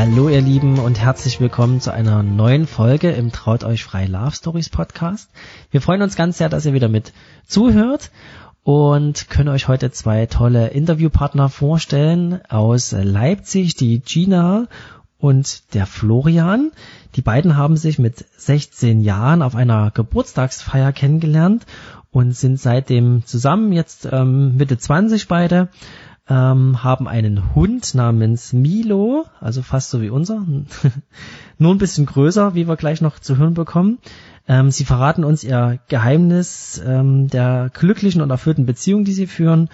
Hallo ihr Lieben und herzlich willkommen zu einer neuen Folge im Traut euch frei Love Stories Podcast. Wir freuen uns ganz sehr, dass ihr wieder mit zuhört und können euch heute zwei tolle Interviewpartner vorstellen aus Leipzig, die Gina und der Florian. Die beiden haben sich mit 16 Jahren auf einer Geburtstagsfeier kennengelernt und sind seitdem zusammen, jetzt ähm, Mitte 20 beide ähm, haben einen Hund namens Milo, also fast so wie unser, nur ein bisschen größer, wie wir gleich noch zu hören bekommen. Ähm, sie verraten uns ihr Geheimnis ähm, der glücklichen und erfüllten Beziehung, die sie führen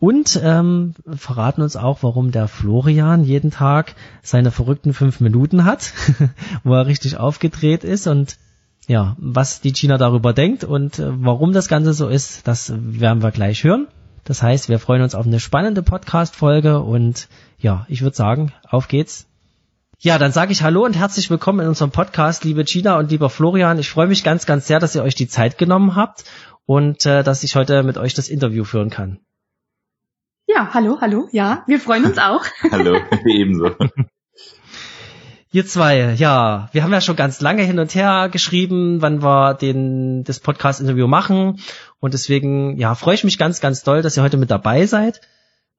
und ähm, verraten uns auch, warum der Florian jeden Tag seine verrückten fünf Minuten hat, wo er richtig aufgedreht ist und ja, was die Gina darüber denkt und äh, warum das Ganze so ist, das werden wir gleich hören. Das heißt, wir freuen uns auf eine spannende Podcast-Folge und ja, ich würde sagen, auf geht's. Ja, dann sage ich Hallo und herzlich willkommen in unserem Podcast, liebe Gina und lieber Florian. Ich freue mich ganz, ganz sehr, dass ihr euch die Zeit genommen habt und äh, dass ich heute mit euch das Interview führen kann. Ja, hallo, hallo. Ja, wir freuen uns auch. hallo, ebenso. Ihr zwei, ja, wir haben ja schon ganz lange hin und her geschrieben, wann wir den, das Podcast-Interview machen. Und deswegen, ja, freue ich mich ganz, ganz doll, dass ihr heute mit dabei seid.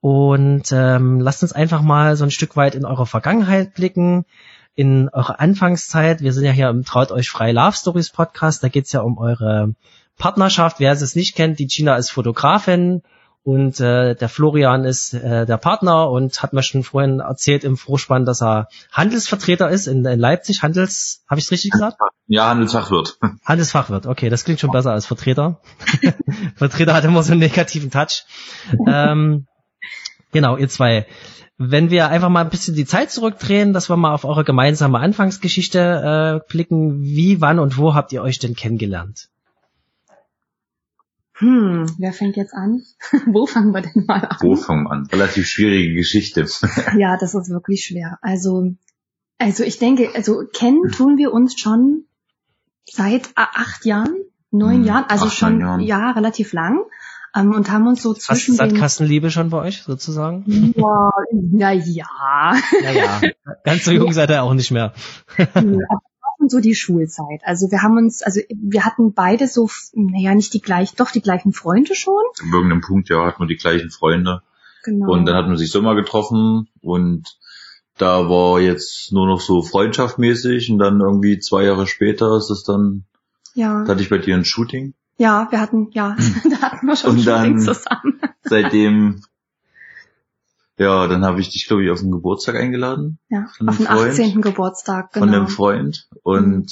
Und ähm, lasst uns einfach mal so ein Stück weit in eure Vergangenheit blicken, in eure Anfangszeit. Wir sind ja hier im Traut euch frei Love Stories Podcast. Da geht's ja um eure Partnerschaft. Wer es nicht kennt, die Gina ist Fotografin und äh, der Florian ist äh, der Partner und hat mir schon vorhin erzählt im Vorspann, dass er Handelsvertreter ist in, in Leipzig. Handels, habe ich es richtig gesagt? Ja, Handelsfachwirt. Handelsfachwirt, okay, das klingt schon besser als Vertreter. Vertreter hat immer so einen negativen Touch. ähm, genau, ihr zwei. Wenn wir einfach mal ein bisschen die Zeit zurückdrehen, dass wir mal auf eure gemeinsame Anfangsgeschichte äh, blicken, wie, wann und wo habt ihr euch denn kennengelernt? Hm, wer fängt jetzt an? Wo fangen wir denn mal an? Wo fangen wir an? Relativ schwierige Geschichte. ja, das ist wirklich schwer. Also, also ich denke, also kennen tun wir uns schon seit acht Jahren, neun hm, Jahren, also schon Jahren. ja relativ lang. Ähm, und haben uns so zwischen Fast Sandkastenliebe schon bei euch sozusagen? Ja, na ja. Naja, ganz so jung seid ihr auch nicht mehr und so die Schulzeit. Also wir haben uns, also wir hatten beide so, naja, nicht die gleichen, doch die gleichen Freunde schon. An irgendeinem Punkt, ja, hatten wir die gleichen Freunde. Genau. Und dann hatten wir sich so mal getroffen und da war jetzt nur noch so freundschaftmäßig und dann irgendwie zwei Jahre später ist es dann, ja. da hatte ich bei dir ein Shooting. Ja, wir hatten, ja, da hatten wir schon und ein Shooting zusammen. Seitdem ja, dann habe ich dich, glaube ich, auf den Geburtstag eingeladen. Ja, auf den Freund, 18. Geburtstag, genau. Von einem Freund. Und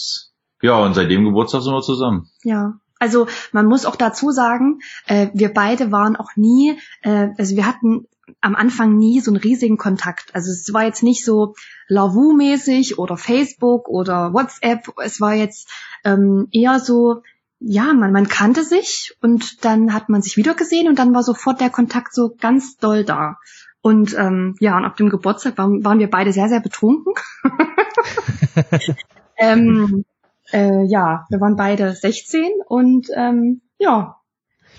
mhm. ja, und seitdem Geburtstag sind wir zusammen. Ja. Also man muss auch dazu sagen, äh, wir beide waren auch nie, äh, also wir hatten am Anfang nie so einen riesigen Kontakt. Also es war jetzt nicht so Lavu-mäßig oder Facebook oder WhatsApp. Es war jetzt ähm, eher so, ja, man, man kannte sich und dann hat man sich wieder gesehen und dann war sofort der Kontakt so ganz doll da. Und ähm, ja, und auf dem Geburtstag waren, waren wir beide sehr, sehr betrunken. ähm, äh, ja, wir waren beide 16 und ähm, ja,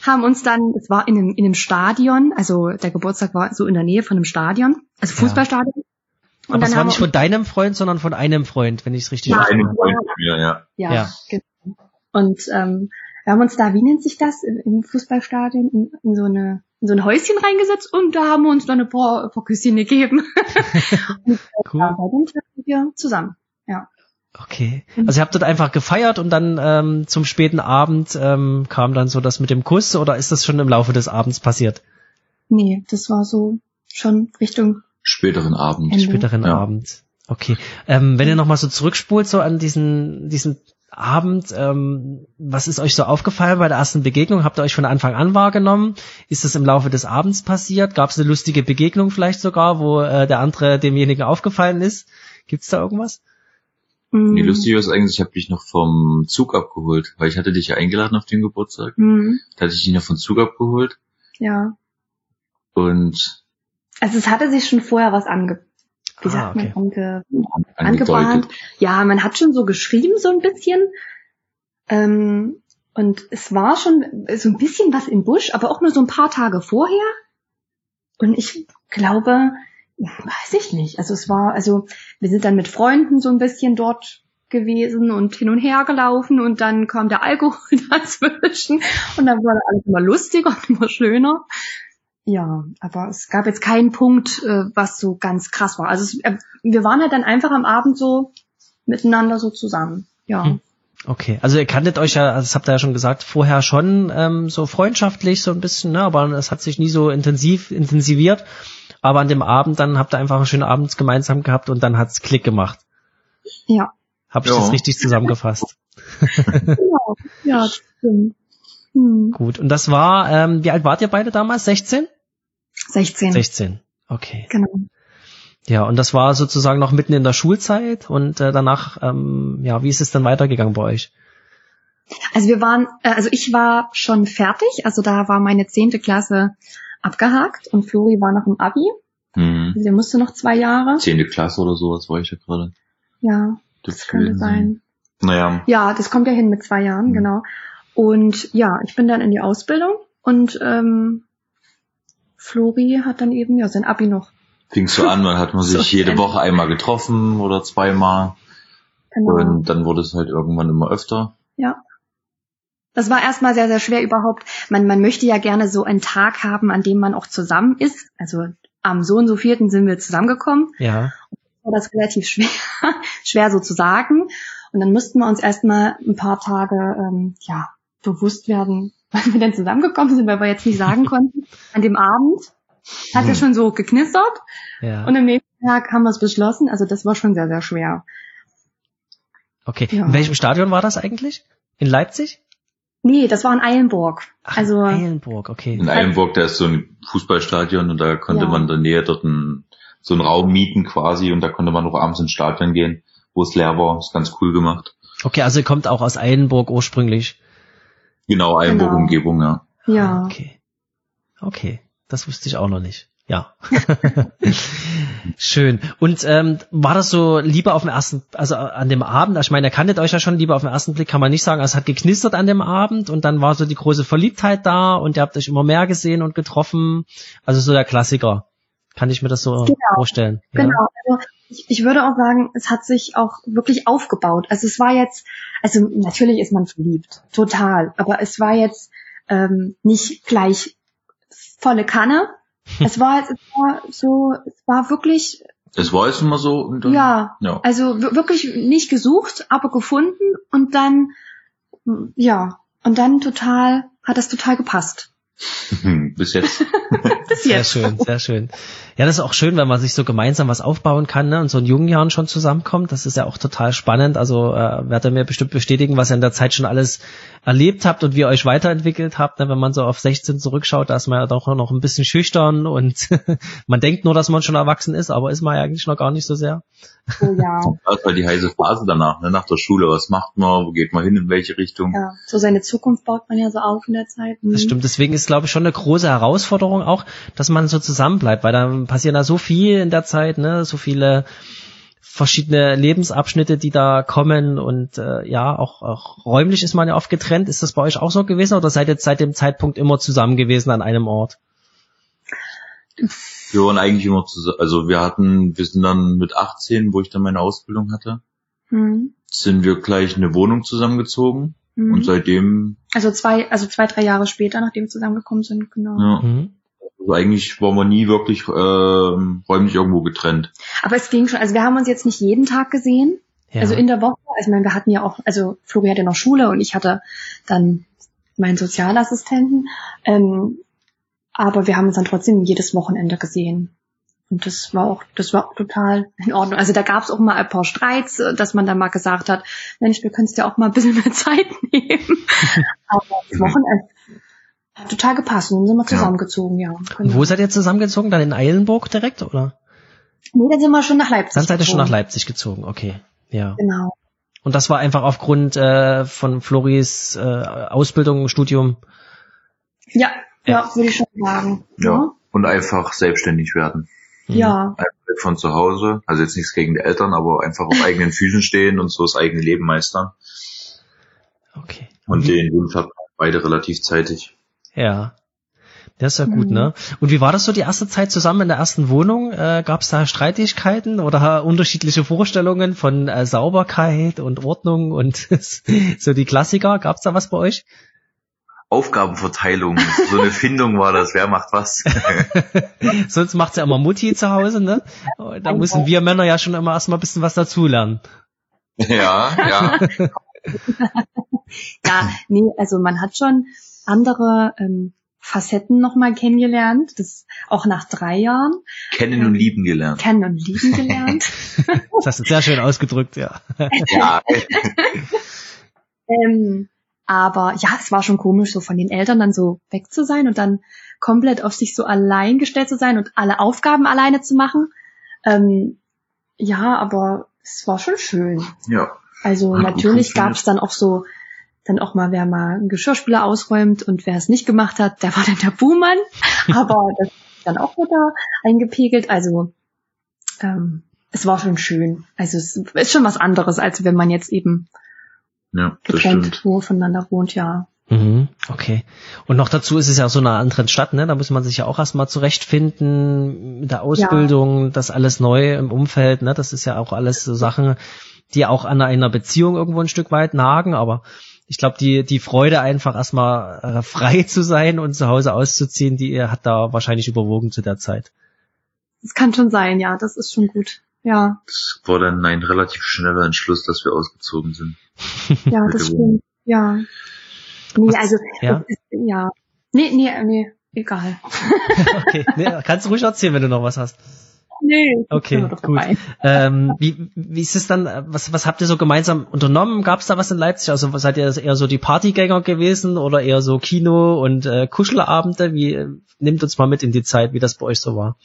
haben uns dann, es war in einem, in einem Stadion, also der Geburtstag war so in der Nähe von einem Stadion, also Fußballstadion. Ja. Und Aber es war nicht von deinem Freund, sondern von einem Freund, wenn ich es richtig verstehe. Ja, Freund von mir, ja. Ja, ja. genau. Und ähm, wir haben uns da, wie nennt sich das, im Fußballstadion, in, in so eine in so ein Häuschen reingesetzt und da haben wir uns dann ein paar, paar Küsschen gegeben. und cool. ja, treffen wir zusammen. Ja. Okay. Also ihr habt dort einfach gefeiert und dann ähm, zum späten Abend ähm, kam dann so das mit dem Kuss oder ist das schon im Laufe des Abends passiert? Nee, das war so schon Richtung späteren Abend. Ende. Späteren ja. Abend. Okay. Ähm, wenn ihr nochmal so zurückspult, so an diesen, diesen Abend, ähm, was ist euch so aufgefallen bei der ersten Begegnung? Habt ihr euch von Anfang an wahrgenommen? Ist es im Laufe des Abends passiert? Gab es eine lustige Begegnung vielleicht sogar, wo äh, der andere demjenigen aufgefallen ist? Gibt's da irgendwas? Mhm. Nee, lustig ist eigentlich, ich habe dich noch vom Zug abgeholt, weil ich hatte dich ja eingeladen auf den Geburtstag. Mhm. Da hatte ich dich noch vom Zug abgeholt. Ja. Und also es hatte sich schon vorher was ange wie ah, sagt okay. man, ange angebahnt. Ja, man hat schon so geschrieben so ein bisschen. Ähm, und es war schon so ein bisschen was im Busch, aber auch nur so ein paar Tage vorher. Und ich glaube, weiß ich nicht. Also es war, also wir sind dann mit Freunden so ein bisschen dort gewesen und hin und her gelaufen und dann kam der Alkohol dazwischen und dann wurde alles immer lustiger und immer schöner. Ja, aber es gab jetzt keinen Punkt, äh, was so ganz krass war. Also es, äh, wir waren halt dann einfach am Abend so miteinander so zusammen. Ja. Hm. Okay, also ihr kanntet euch ja, also das habt ihr ja schon gesagt, vorher schon ähm, so freundschaftlich so ein bisschen, ne? aber es hat sich nie so intensiv intensiviert. Aber an dem Abend dann habt ihr einfach einen schönen Abend gemeinsam gehabt und dann hat's Klick gemacht. Ja. Hab ich ja. das richtig zusammengefasst? genau. Ja, das stimmt. Hm. Gut. Und das war, ähm, wie alt wart ihr beide damals? 16? 16. 16. Okay. Genau. Ja, und das war sozusagen noch mitten in der Schulzeit und äh, danach, ähm, ja, wie ist es dann weitergegangen bei euch? Also wir waren, äh, also ich war schon fertig, also da war meine zehnte Klasse abgehakt und Flori war noch im Abi. Mhm. Also der musste noch zwei Jahre. Zehnte Klasse oder sowas war ich ja gerade. Ja, das, das könnte sein. Naja. Ja, das kommt ja hin mit zwei Jahren, mhm. genau. Und ja, ich bin dann in die Ausbildung und ähm, Flori hat dann eben ja sein Abi noch. Fing so an, man hat man sich so jede Woche einmal getroffen oder zweimal. Genau. Und dann wurde es halt irgendwann immer öfter. Ja. Das war erstmal sehr, sehr schwer überhaupt. Man, man möchte ja gerne so einen Tag haben, an dem man auch zusammen ist. Also am so und so vierten sind wir zusammengekommen. Ja. war das relativ schwer, schwer so zu sagen. Und dann mussten wir uns erstmal ein paar Tage, ähm, ja, bewusst werden, wann wir denn zusammengekommen sind, weil wir jetzt nicht sagen konnten, an dem Abend hat er schon so geknistert. Ja. Und am nächsten Tag haben wir es beschlossen. Also das war schon sehr, sehr schwer. Okay. Ja. In welchem Stadion war das eigentlich? In Leipzig? Nee, das war in Eilenburg. Ach, also Eilenburg, okay. In Eilenburg, da ist so ein Fußballstadion und da konnte ja. man in der Nähe dort ein, so einen Raum mieten quasi und da konnte man noch abends ins Stadion gehen, wo es leer war. ist ganz cool gemacht. Okay, also ihr kommt auch aus Eilenburg ursprünglich. Genau, Eilenburg-Umgebung, ja. Ja. Ah, okay. Okay, das wusste ich auch noch nicht. Ja. Schön. Und ähm, war das so lieber auf dem ersten, also an dem Abend, ich meine, ihr kanntet euch ja schon lieber auf den ersten Blick, kann man nicht sagen, es hat geknistert an dem Abend und dann war so die große Verliebtheit da und ihr habt euch immer mehr gesehen und getroffen. Also so der Klassiker. Kann ich mir das so genau. vorstellen? Ja? Genau. Also ich, ich würde auch sagen, es hat sich auch wirklich aufgebaut. Also es war jetzt, also natürlich ist man verliebt, total, aber es war jetzt ähm, nicht gleich volle Kanne. Es war, es war so, es war wirklich. Es war jetzt immer so. Dann, ja, ja, also wirklich nicht gesucht, aber gefunden und dann, ja, und dann total, hat das total gepasst. Bis jetzt. Bis sehr jetzt. schön, sehr schön. Ja, das ist auch schön, wenn man sich so gemeinsam was aufbauen kann ne, und so in jungen Jahren schon zusammenkommt. Das ist ja auch total spannend. Also äh, werdet ihr mir bestimmt bestätigen, was ihr in der Zeit schon alles erlebt habt und wie ihr euch weiterentwickelt habt. Ne? Wenn man so auf 16 zurückschaut, da ist man ja doch noch ein bisschen schüchtern und man denkt nur, dass man schon erwachsen ist, aber ist man ja eigentlich noch gar nicht so sehr. Oh ja. Das war die heiße Phase danach, ne? nach der Schule. Was macht man? Wo geht man hin? In welche Richtung? Ja, so seine Zukunft baut man ja so auf in der Zeit. Mhm. Das stimmt. Deswegen ist, glaube ich, schon eine große Herausforderung auch, dass man so zusammenbleibt, weil da passieren da so viel in der Zeit, ne? so viele verschiedene Lebensabschnitte, die da kommen und äh, ja, auch, auch räumlich ist man ja oft getrennt. Ist das bei euch auch so gewesen oder seid ihr seit dem Zeitpunkt immer zusammen gewesen an einem Ort? Wir waren eigentlich immer zusammen, also wir hatten, wir sind dann mit 18, wo ich dann meine Ausbildung hatte, mhm. sind wir gleich eine Wohnung zusammengezogen mhm. und seitdem. Also zwei, also zwei, drei Jahre später, nachdem wir zusammengekommen sind, genau. Ja. Mhm. Also eigentlich waren wir nie wirklich äh, räumlich irgendwo getrennt. Aber es ging schon, also wir haben uns jetzt nicht jeden Tag gesehen. Ja. Also in der Woche, also ich meine, wir hatten ja auch, also Flori hatte noch Schule und ich hatte dann meinen Sozialassistenten. Ähm, aber wir haben uns dann trotzdem jedes Wochenende gesehen. und das war auch, das war auch total in Ordnung. Also da gab es auch mal ein paar Streits, äh, dass man dann mal gesagt hat, Mensch, du könntest ja auch mal ein bisschen mehr Zeit nehmen. Aber das Wochenende hat total gepasst und dann sind wir zusammengezogen, ja. ja. Wo seid ihr zusammengezogen? Dann in Eilenburg direkt, oder? Nee, dann sind wir schon nach Leipzig. Dann seid ihr schon nach Leipzig gezogen, okay. Ja. Genau. Und das war einfach aufgrund äh, von Floris äh, Ausbildung, Studium? Ja, ja, ja würde ich schon sagen. Ja. ja. Und einfach selbstständig werden. Ja. Einfach von zu Hause. Also jetzt nichts gegen die Eltern, aber einfach auf eigenen Füßen stehen und so das eigene Leben meistern. Okay. Und mhm. den Wunsch hat beide relativ zeitig. Ja. Das ist ja gut, mhm. ne? Und wie war das so die erste Zeit zusammen in der ersten Wohnung? Äh, Gab es da Streitigkeiten oder unterschiedliche Vorstellungen von äh, Sauberkeit und Ordnung und so die Klassiker? Gab es da was bei euch? Aufgabenverteilung, so eine Findung war das, wer macht was. Sonst macht's ja immer Mutti zu Hause, ne? Da müssen wir Männer ja schon immer erstmal ein bisschen was dazulernen. Ja, ja. ja, nee, also man hat schon andere ähm, Facetten nochmal kennengelernt, das auch nach drei Jahren. Kennen und lieben gelernt. Kennen und lieben gelernt. das hast du sehr schön ausgedrückt, ja. ja. ähm, aber ja, es war schon komisch, so von den Eltern dann so weg zu sein und dann komplett auf sich so allein gestellt zu sein und alle Aufgaben alleine zu machen. Ähm, ja, aber es war schon schön. Ja. Also natürlich gab es dann auch so dann auch mal, wer mal einen Geschirrspüler ausräumt und wer es nicht gemacht hat, der war dann der Buhmann. Aber das ist dann auch wieder eingepegelt. Also ähm, es war schon schön. Also es ist schon was anderes, als wenn man jetzt eben ja, getrennt wo voneinander wohnt, ja. Mhm, okay. Und noch dazu ist es ja auch so eine andere Stadt, ne? Da muss man sich ja auch erstmal zurechtfinden mit der Ausbildung, ja. das alles neu im Umfeld, ne? Das ist ja auch alles so Sachen, die auch an einer Beziehung irgendwo ein Stück weit nagen, aber ich glaube, die, die Freude einfach erstmal äh, frei zu sein und zu Hause auszuziehen, die hat da wahrscheinlich überwogen zu der Zeit. Das kann schon sein, ja, das ist schon gut. Ja. Das war dann ein relativ schneller Entschluss, dass wir ausgezogen sind. ja, das stimmt. Ja. Nee, also ja. Ist, ja. Nee, nee, nee, egal. okay, nee, kannst du ruhig erzählen, wenn du noch was hast. Nee. Okay, gut. Ähm, wie, wie ist es dann, was, was habt ihr so gemeinsam unternommen? Gab es da was in Leipzig? Also seid ihr eher so die Partygänger gewesen oder eher so Kino und äh, Kuschelabende? Wie nimmt uns mal mit in die Zeit, wie das bei euch so war?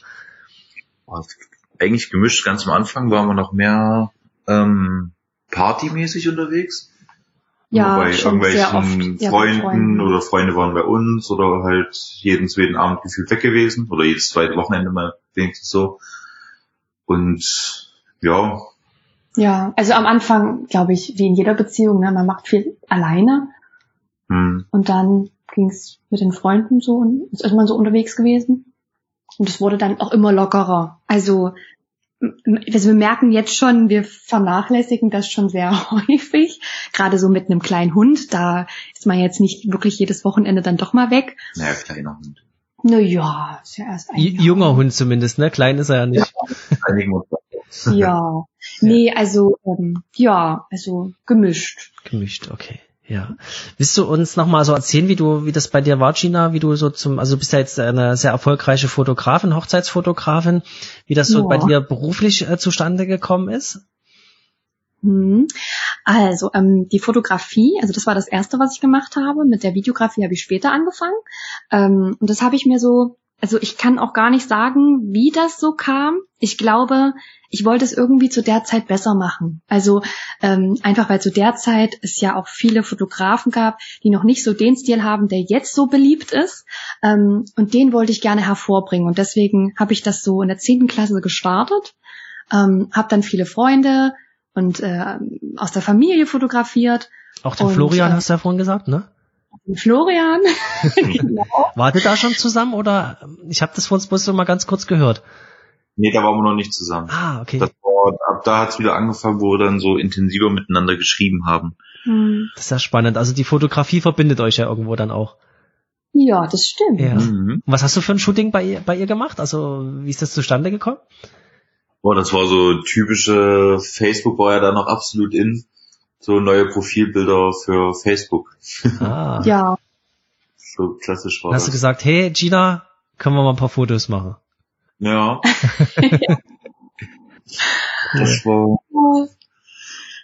Eigentlich gemischt. Ganz am Anfang waren wir noch mehr ähm, partymäßig unterwegs. Ja, bei irgendwelchen ja, Freunden oder Freunde waren bei uns oder halt jeden zweiten Abend gefühlt weg gewesen oder jedes zweite Wochenende mal wenigstens so. Und ja. Ja, also am Anfang, glaube ich, wie in jeder Beziehung, ne, man macht viel alleine. Hm. Und dann ging es mit den Freunden so und ist man so unterwegs gewesen. Und es wurde dann auch immer lockerer. Also, also wir merken jetzt schon, wir vernachlässigen das schon sehr häufig. Gerade so mit einem kleinen Hund, da ist man jetzt nicht wirklich jedes Wochenende dann doch mal weg. Naja, kleiner Hund. Naja, ist ja erst ein Jahr. Junger Hund zumindest, ne? Klein ist er ja nicht. Ja, ja. nee, also ähm, ja, also gemischt. Gemischt, okay. Ja. Willst du uns nochmal so erzählen, wie du, wie das bei dir war, Gina, wie du so zum, also du bist ja jetzt eine sehr erfolgreiche Fotografin, Hochzeitsfotografin, wie das so ja. bei dir beruflich äh, zustande gekommen ist? Also ähm, die Fotografie, also das war das erste, was ich gemacht habe. Mit der Videografie habe ich später angefangen. Ähm, und das habe ich mir so, also ich kann auch gar nicht sagen, wie das so kam. Ich glaube, ich wollte es irgendwie zu der Zeit besser machen. Also ähm, einfach weil zu der Zeit es ja auch viele Fotografen gab, die noch nicht so den Stil haben, der jetzt so beliebt ist. Ähm, und den wollte ich gerne hervorbringen. Und deswegen habe ich das so in der zehnten Klasse gestartet. Ähm, habe dann viele Freunde, und äh, aus der Familie fotografiert. Auch den und, Florian äh, hast du ja vorhin gesagt, ne? Florian. genau. Wart ihr da schon zusammen oder ich habe das von uns bloß so mal ganz kurz gehört? Nee, da waren wir noch nicht zusammen. Ah, okay. Das war, ab da hat's wieder angefangen, wo wir dann so intensiver miteinander geschrieben haben. Hm. Das ist ja spannend. Also die Fotografie verbindet euch ja irgendwo dann auch. Ja, das stimmt. Ja. Mhm. Was hast du für ein Shooting bei ihr, bei ihr gemacht? Also wie ist das zustande gekommen? Boah, das war so typische, Facebook war ja da noch absolut in. So neue Profilbilder für Facebook. Ah. ja. So klassisch war Hast das. du gesagt, hey Gina, können wir mal ein paar Fotos machen? Ja. das war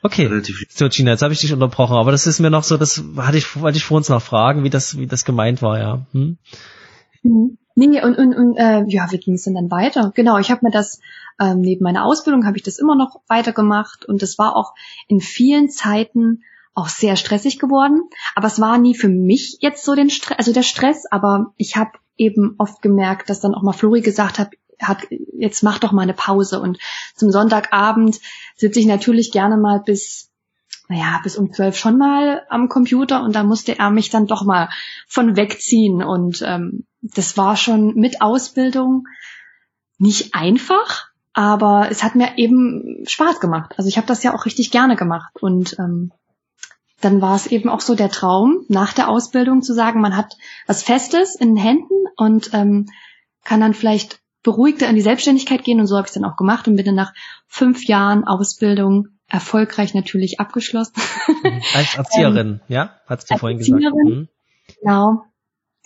Okay. So, Gina, jetzt habe ich dich unterbrochen, aber das ist mir noch so, das hatte ich, wollte ich vor uns noch fragen, wie das, wie das gemeint war, ja. Hm? Mhm. Nee, und, und, und äh, ja, wie ging es denn dann weiter? Genau, ich habe mir das ähm, neben meiner Ausbildung habe ich das immer noch weitergemacht und das war auch in vielen Zeiten auch sehr stressig geworden. Aber es war nie für mich jetzt so den Stress, also der Stress, aber ich habe eben oft gemerkt, dass dann auch mal Flori gesagt hat, hat, jetzt mach doch mal eine Pause. Und zum Sonntagabend sitze ich natürlich gerne mal bis, naja, bis um zwölf schon mal am Computer und da musste er mich dann doch mal von wegziehen. Und ähm, das war schon mit Ausbildung nicht einfach, aber es hat mir eben Spaß gemacht. Also ich habe das ja auch richtig gerne gemacht. Und ähm, dann war es eben auch so der Traum, nach der Ausbildung zu sagen, man hat was Festes in den Händen und ähm, kann dann vielleicht beruhigter in die Selbstständigkeit gehen und so habe ich es dann auch gemacht und bin dann nach fünf Jahren Ausbildung erfolgreich natürlich abgeschlossen. Mhm. Als Erzieherin, ähm, ja? Hat's du vorhin gesagt. Mhm. Genau.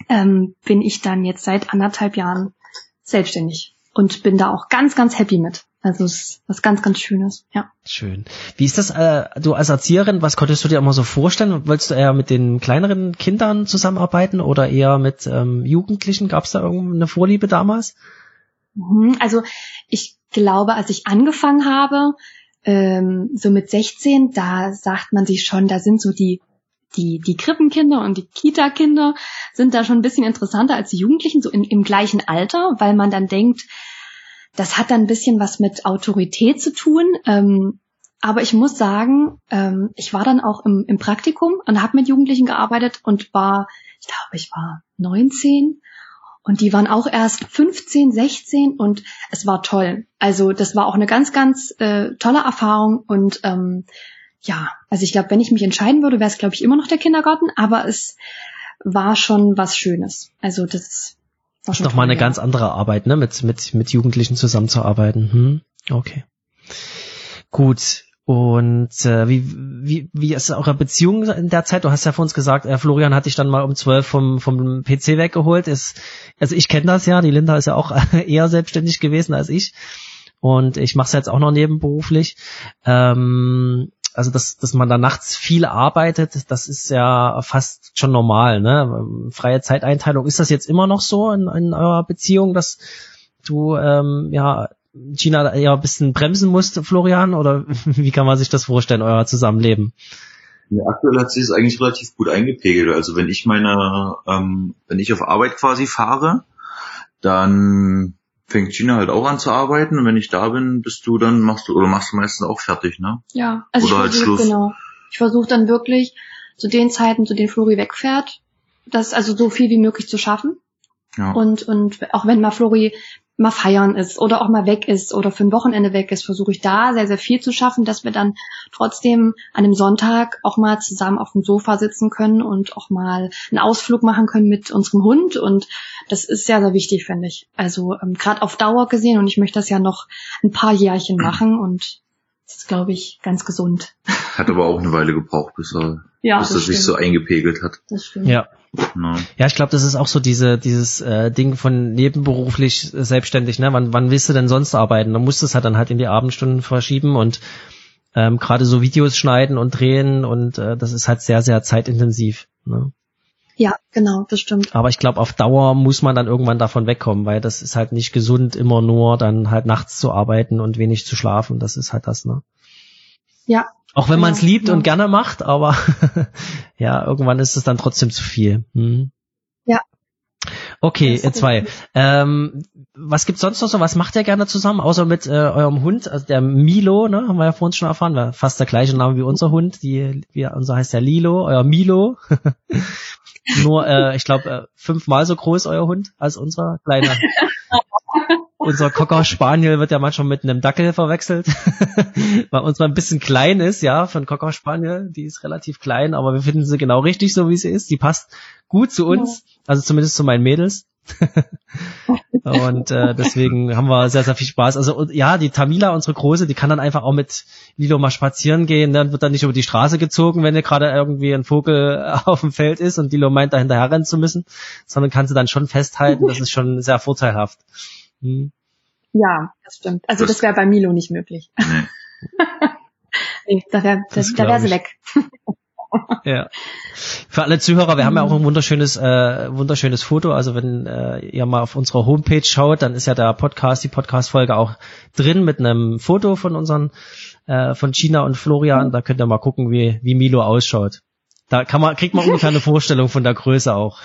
Ähm, bin ich dann jetzt seit anderthalb Jahren selbstständig und bin da auch ganz, ganz happy mit. Also es ist was ganz, ganz Schönes, ja. Schön. Wie ist das, äh, du als Erzieherin, was konntest du dir immer so vorstellen? Wolltest du eher mit den kleineren Kindern zusammenarbeiten oder eher mit ähm, Jugendlichen? Gab es da irgendeine Vorliebe damals? Mhm. Also ich glaube, als ich angefangen habe, ähm, so mit 16, da sagt man sich schon, da sind so die die, die Krippenkinder und die Kita-Kinder sind da schon ein bisschen interessanter als die Jugendlichen, so in, im gleichen Alter, weil man dann denkt, das hat dann ein bisschen was mit Autorität zu tun. Ähm, aber ich muss sagen, ähm, ich war dann auch im, im Praktikum und habe mit Jugendlichen gearbeitet und war, ich glaube, ich war 19 und die waren auch erst 15, 16 und es war toll. Also das war auch eine ganz, ganz äh, tolle Erfahrung und ähm, ja, also ich glaube, wenn ich mich entscheiden würde, wäre es, glaube ich, immer noch der Kindergarten, aber es war schon was Schönes. Also das war schon. Nochmal eine ja. ganz andere Arbeit, ne? Mit, mit, mit Jugendlichen zusammenzuarbeiten. Hm? Okay. Gut. Und äh, wie, wie, wie ist eure Beziehung in der Zeit? Du hast ja vor uns gesagt, äh, Florian hat dich dann mal um zwölf vom, vom PC weggeholt. Ist, also ich kenne das ja, die Linda ist ja auch eher selbstständig gewesen als ich. Und ich mache es jetzt auch noch nebenberuflich. Ähm, also dass, dass man da nachts viel arbeitet, das ist ja fast schon normal. Ne? Freie Zeiteinteilung, ist das jetzt immer noch so in, in eurer Beziehung, dass du ähm, ja Gina eher ein bisschen bremsen musste, Florian? Oder wie kann man sich das vorstellen, euer Zusammenleben? Ja, aktuell hat sich es eigentlich relativ gut eingepegelt. Also wenn ich meine, ähm, wenn ich auf Arbeit quasi fahre, dann fängt Gina halt auch an zu arbeiten und wenn ich da bin, bist du dann machst du oder machst du meistens auch fertig, ne? Ja, also oder ich halt versuch, Schluss. genau. Ich versuche dann wirklich zu den Zeiten, zu denen Flori wegfährt, das also so viel wie möglich zu schaffen. Ja. Und und auch wenn mal Flori mal feiern ist oder auch mal weg ist oder für ein Wochenende weg ist, versuche ich da sehr, sehr viel zu schaffen, dass wir dann trotzdem an einem Sonntag auch mal zusammen auf dem Sofa sitzen können und auch mal einen Ausflug machen können mit unserem Hund. Und das ist sehr, sehr wichtig, finde ich. Also ähm, gerade auf Dauer gesehen und ich möchte das ja noch ein paar Jährchen machen und das ist, glaube ich, ganz gesund. Hat aber auch eine Weile gebraucht, bis er, ja, bis das, das sich so eingepegelt hat. Das stimmt. Ja. No. Ja, ich glaube, das ist auch so diese dieses äh, Ding von nebenberuflich äh, selbstständig. Ne, wann wann willst du denn sonst arbeiten? Dann musst du es halt dann halt in die Abendstunden verschieben und ähm, gerade so Videos schneiden und drehen und äh, das ist halt sehr sehr zeitintensiv. Ne? Ja, genau, das stimmt. Aber ich glaube, auf Dauer muss man dann irgendwann davon wegkommen, weil das ist halt nicht gesund, immer nur dann halt nachts zu arbeiten und wenig zu schlafen. Das ist halt das, ne? Ja. Auch wenn man es liebt ja. und gerne macht, aber ja, irgendwann ist es dann trotzdem zu viel. Hm. Ja. Okay, ihr zwei. Ähm, was gibt's sonst noch so? Was macht ihr gerne zusammen, außer mit äh, eurem Hund? Also der Milo, ne, haben wir ja vorhin schon erfahren, war fast der gleiche Name wie unser Hund. Die, wie, unser heißt ja Lilo, euer Milo. Nur, äh, ich glaube, äh, fünfmal so groß euer Hund als unser kleiner. unser Cocker Spaniel wird ja manchmal mit einem Dackel verwechselt, weil unser ein bisschen klein ist, ja, von Cocker Spaniel. Die ist relativ klein, aber wir finden sie genau richtig, so wie sie ist. Die passt gut zu uns, also zumindest zu meinen Mädels. und äh, deswegen haben wir sehr, sehr viel Spaß. Also ja, die Tamila, unsere Große, die kann dann einfach auch mit Lilo mal spazieren gehen. Dann wird dann nicht über die Straße gezogen, wenn gerade irgendwie ein Vogel auf dem Feld ist und Lilo meint, da hinterher rennen zu müssen, sondern kann sie dann schon festhalten. Das ist schon sehr vorteilhaft. Hm. Ja, das stimmt. Also das, das wäre bei Milo nicht möglich. Nee. nee da wäre da wär sie weg. ja. Für alle Zuhörer, wir haben ja auch ein wunderschönes, äh, wunderschönes Foto. Also wenn äh, ihr mal auf unserer Homepage schaut, dann ist ja der Podcast, die Podcast-Folge auch drin mit einem Foto von unseren, äh, von Gina und Florian. Da könnt ihr mal gucken, wie, wie Milo ausschaut. Da kann man, kriegt man ungefähr eine Vorstellung von der Größe auch.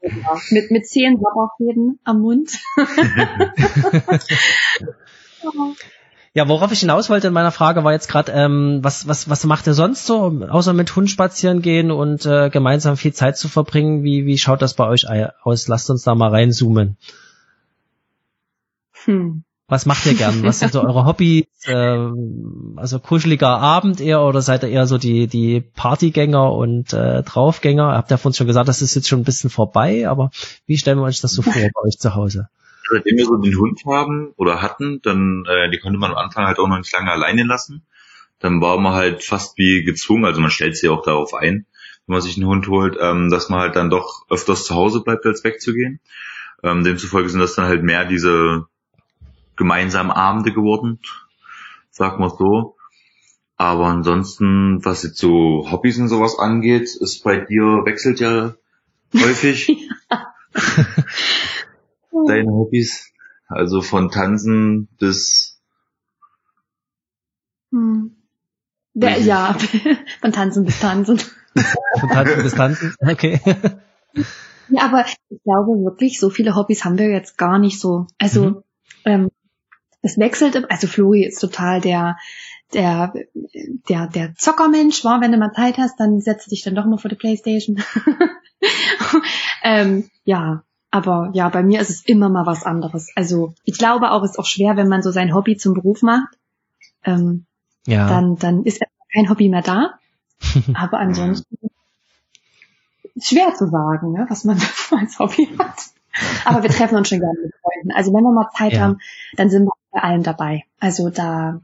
Genau. Mit, mit zehn Sabberfäden am Mund. Ja, worauf ich hinaus wollte in meiner Frage war jetzt gerade, ähm, was, was, was macht ihr sonst so, außer mit Hund spazieren gehen und äh, gemeinsam viel Zeit zu verbringen? Wie, wie schaut das bei euch aus? Lasst uns da mal reinzoomen. Hm. Was macht ihr gern? Was sind so eure Hobbys? Äh, also kuscheliger Abend eher oder seid ihr eher so die, die Partygänger und äh, Draufgänger? Habt ihr von uns schon gesagt, das ist jetzt schon ein bisschen vorbei, aber wie stellen wir uns das so vor bei euch zu Hause? Seitdem wir so den Hund haben oder hatten, dann äh, die konnte man am Anfang halt auch noch nicht lange alleine lassen. Dann war man halt fast wie gezwungen, also man stellt sich auch darauf ein, wenn man sich einen Hund holt, ähm, dass man halt dann doch öfters zu Hause bleibt, als wegzugehen. Ähm, demzufolge sind das dann halt mehr diese gemeinsamen Abende geworden, sag mal so. Aber ansonsten, was jetzt so Hobbys und sowas angeht, ist bei dir wechselt ja häufig. deine Hobbys? Also von Tanzen bis. Hm. Der, ja, von Tanzen bis Tanzen. von Tanzen bis Tanzen, okay. Ja, aber ich glaube wirklich, so viele Hobbys haben wir jetzt gar nicht so. Also mhm. ähm, es wechselt, also Flori ist total der der der der Zockermensch war, wenn du mal Zeit hast, dann setzt du dich dann doch mal vor die Playstation. ähm, ja, aber ja, bei mir ist es immer mal was anderes. Also ich glaube auch, es ist auch schwer, wenn man so sein Hobby zum Beruf macht. Ähm, ja. Dann, dann ist kein Hobby mehr da. Aber ansonsten schwer zu sagen, ne, was man als Hobby hat. Aber wir treffen uns schon gerne mit Freunden. Also wenn wir mal Zeit ja. haben, dann sind wir bei allem dabei. Also da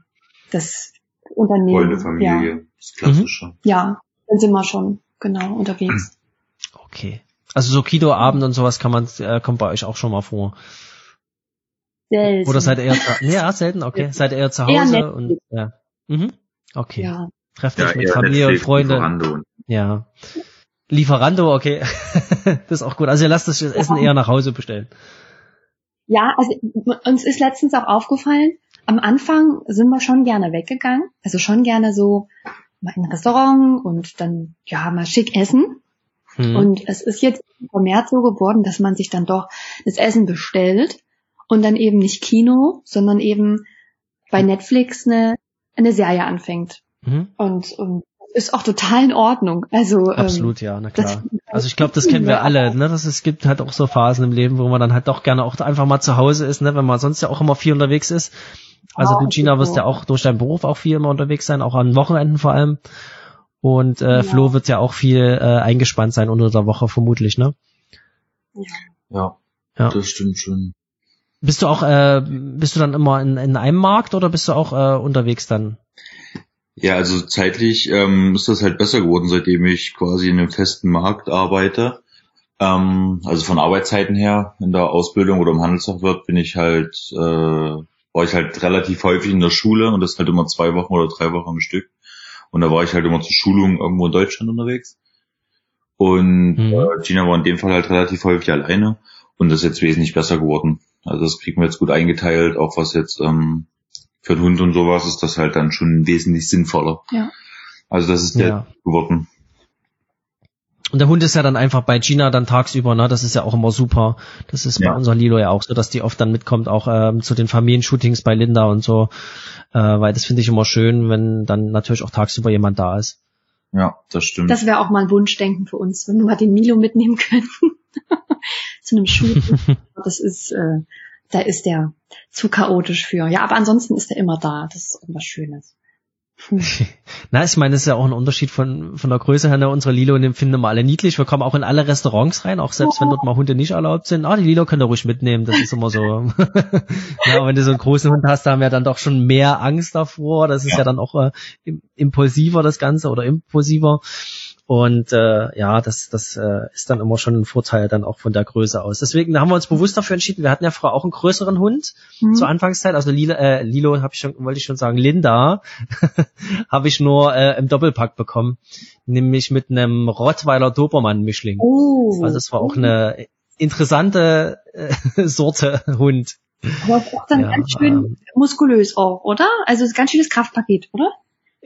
das Unternehmen. Freunde, Familie, ja. das Klassische. Ja, dann sind wir schon genau unterwegs. Okay. Also so Kido-Abend und sowas kann man, äh, kommt bei euch auch schon mal vor. Selten. Oder seid ihr eher, ja, selten, okay. Seid ihr eher zu Hause eher und, ja. Mhm. Okay. Ja. Trefft euch mit Familie und Freunde. Lieferando. Ja. Lieferando, okay. das ist auch gut. Also ihr lasst das Essen eher nach Hause bestellen. Ja, also uns ist letztens auch aufgefallen, am Anfang sind wir schon gerne weggegangen. Also schon gerne so mal in ein Restaurant und dann, ja, mal schick essen. Mhm. Und es ist jetzt vermehrt so geworden, dass man sich dann doch das Essen bestellt und dann eben nicht Kino, sondern eben bei Netflix eine, eine Serie anfängt. Mhm. Und, und ist auch total in Ordnung. Also ähm, absolut, ähm, ja, na klar. Also ich glaube, das kennen wir alle. Ne, dass es gibt halt auch so Phasen im Leben, wo man dann halt doch gerne auch einfach mal zu Hause ist, ne, wenn man sonst ja auch immer viel unterwegs ist. Also oh, du, Gina, wirst ja auch durch deinen Beruf auch viel immer unterwegs sein, auch an Wochenenden vor allem. Und äh, ja. Flo wird ja auch viel äh, eingespannt sein unter der Woche vermutlich, ne? Ja. Ja, das stimmt schon. Bist du auch, äh, bist du dann immer in, in einem Markt oder bist du auch äh, unterwegs dann? Ja, also zeitlich ähm, ist das halt besser geworden, seitdem ich quasi in einem festen Markt arbeite. Ähm, also von Arbeitszeiten her in der Ausbildung oder im Handelsfachwirt bin ich halt, äh, war ich halt relativ häufig in der Schule und das halt immer zwei Wochen oder drei Wochen am Stück. Und da war ich halt immer zur Schulung irgendwo in Deutschland unterwegs. Und mhm. äh, Gina war in dem Fall halt relativ häufig alleine und das ist jetzt wesentlich besser geworden. Also das kriegen wir jetzt gut eingeteilt, auch was jetzt ähm, für den Hund und sowas ist das halt dann schon wesentlich sinnvoller. Ja. Also das ist der ja. geworden. Und der Hund ist ja dann einfach bei Gina dann tagsüber, ne? Das ist ja auch immer super. Das ist ja. bei unserer Lilo ja auch so, dass die oft dann mitkommt, auch ähm, zu den Familienshootings bei Linda und so. Äh, weil das finde ich immer schön, wenn dann natürlich auch tagsüber jemand da ist. Ja, das stimmt. Das wäre auch mal ein Wunschdenken für uns, wenn wir mal den Milo mitnehmen könnten. zu einem Shooting. das ist, äh, da ist der zu chaotisch für. Ja, aber ansonsten ist er immer da. Das ist irgendwas Schönes. Na, ich meine, das ist ja auch ein Unterschied von, von der Größe her. Ne? Unsere Lilo finden wir alle niedlich. Wir kommen auch in alle Restaurants rein, auch selbst wenn dort mal Hunde nicht erlaubt sind. Ah, die Lilo könnt ihr ruhig mitnehmen. Das ist immer so. ja, wenn du so einen großen Hund hast, da haben wir dann doch schon mehr Angst davor. Das ist ja, ja dann auch äh, impulsiver, das Ganze, oder impulsiver. Und äh, ja, das, das äh, ist dann immer schon ein Vorteil dann auch von der Größe aus. Deswegen haben wir uns bewusst dafür entschieden. Wir hatten ja früher auch einen größeren Hund mhm. zur Anfangszeit. Also Lilo, äh, Lilo habe ich schon, wollte ich schon sagen, Linda habe ich nur äh, im Doppelpack bekommen, nämlich mit einem Rottweiler Dobermann Mischling. Oh. Also das war auch eine interessante äh, Sorte Hund. Aber auch dann ja, ganz schön ähm, muskulös auch, oder? Also ganz schönes Kraftpaket, oder?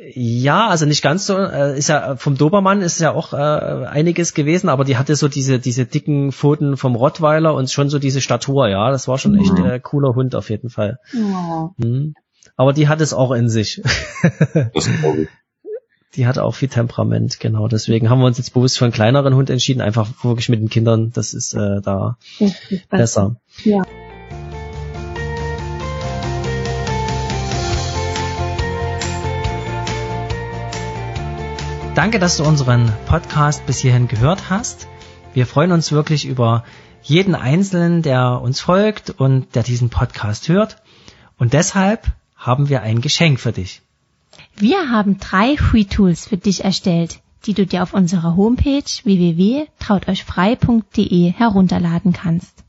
Ja, also nicht ganz so. Äh, ist ja vom Dobermann ist ja auch äh, einiges gewesen, aber die hatte so diese diese dicken Pfoten vom Rottweiler und schon so diese Statur. Ja, das war schon echt mhm. äh, cooler Hund auf jeden Fall. Ja. Mhm. Aber die hat es auch in sich. die hat auch viel Temperament, genau. Deswegen haben wir uns jetzt bewusst für einen kleineren Hund entschieden, einfach wirklich mit den Kindern. Das ist äh, da das ist besser. Ja. Danke, dass du unseren Podcast bis hierhin gehört hast. Wir freuen uns wirklich über jeden Einzelnen, der uns folgt und der diesen Podcast hört. Und deshalb haben wir ein Geschenk für dich. Wir haben drei Free Tools für dich erstellt, die du dir auf unserer Homepage www.trauteuchfrei.de herunterladen kannst.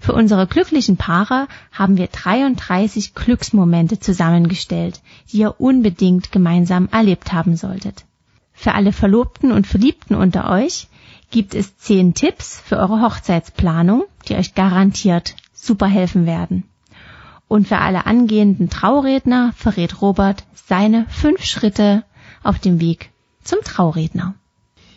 Für unsere glücklichen Paare haben wir 33 Glücksmomente zusammengestellt, die ihr unbedingt gemeinsam erlebt haben solltet. Für alle Verlobten und Verliebten unter euch gibt es zehn Tipps für eure Hochzeitsplanung, die euch garantiert super helfen werden. Und für alle angehenden Trauredner verrät Robert seine fünf Schritte auf dem Weg zum Trauredner.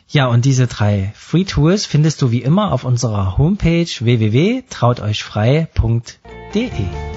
Ja, und diese drei Free Tools findest du wie immer auf unserer Homepage www.trauteuchfrei.de.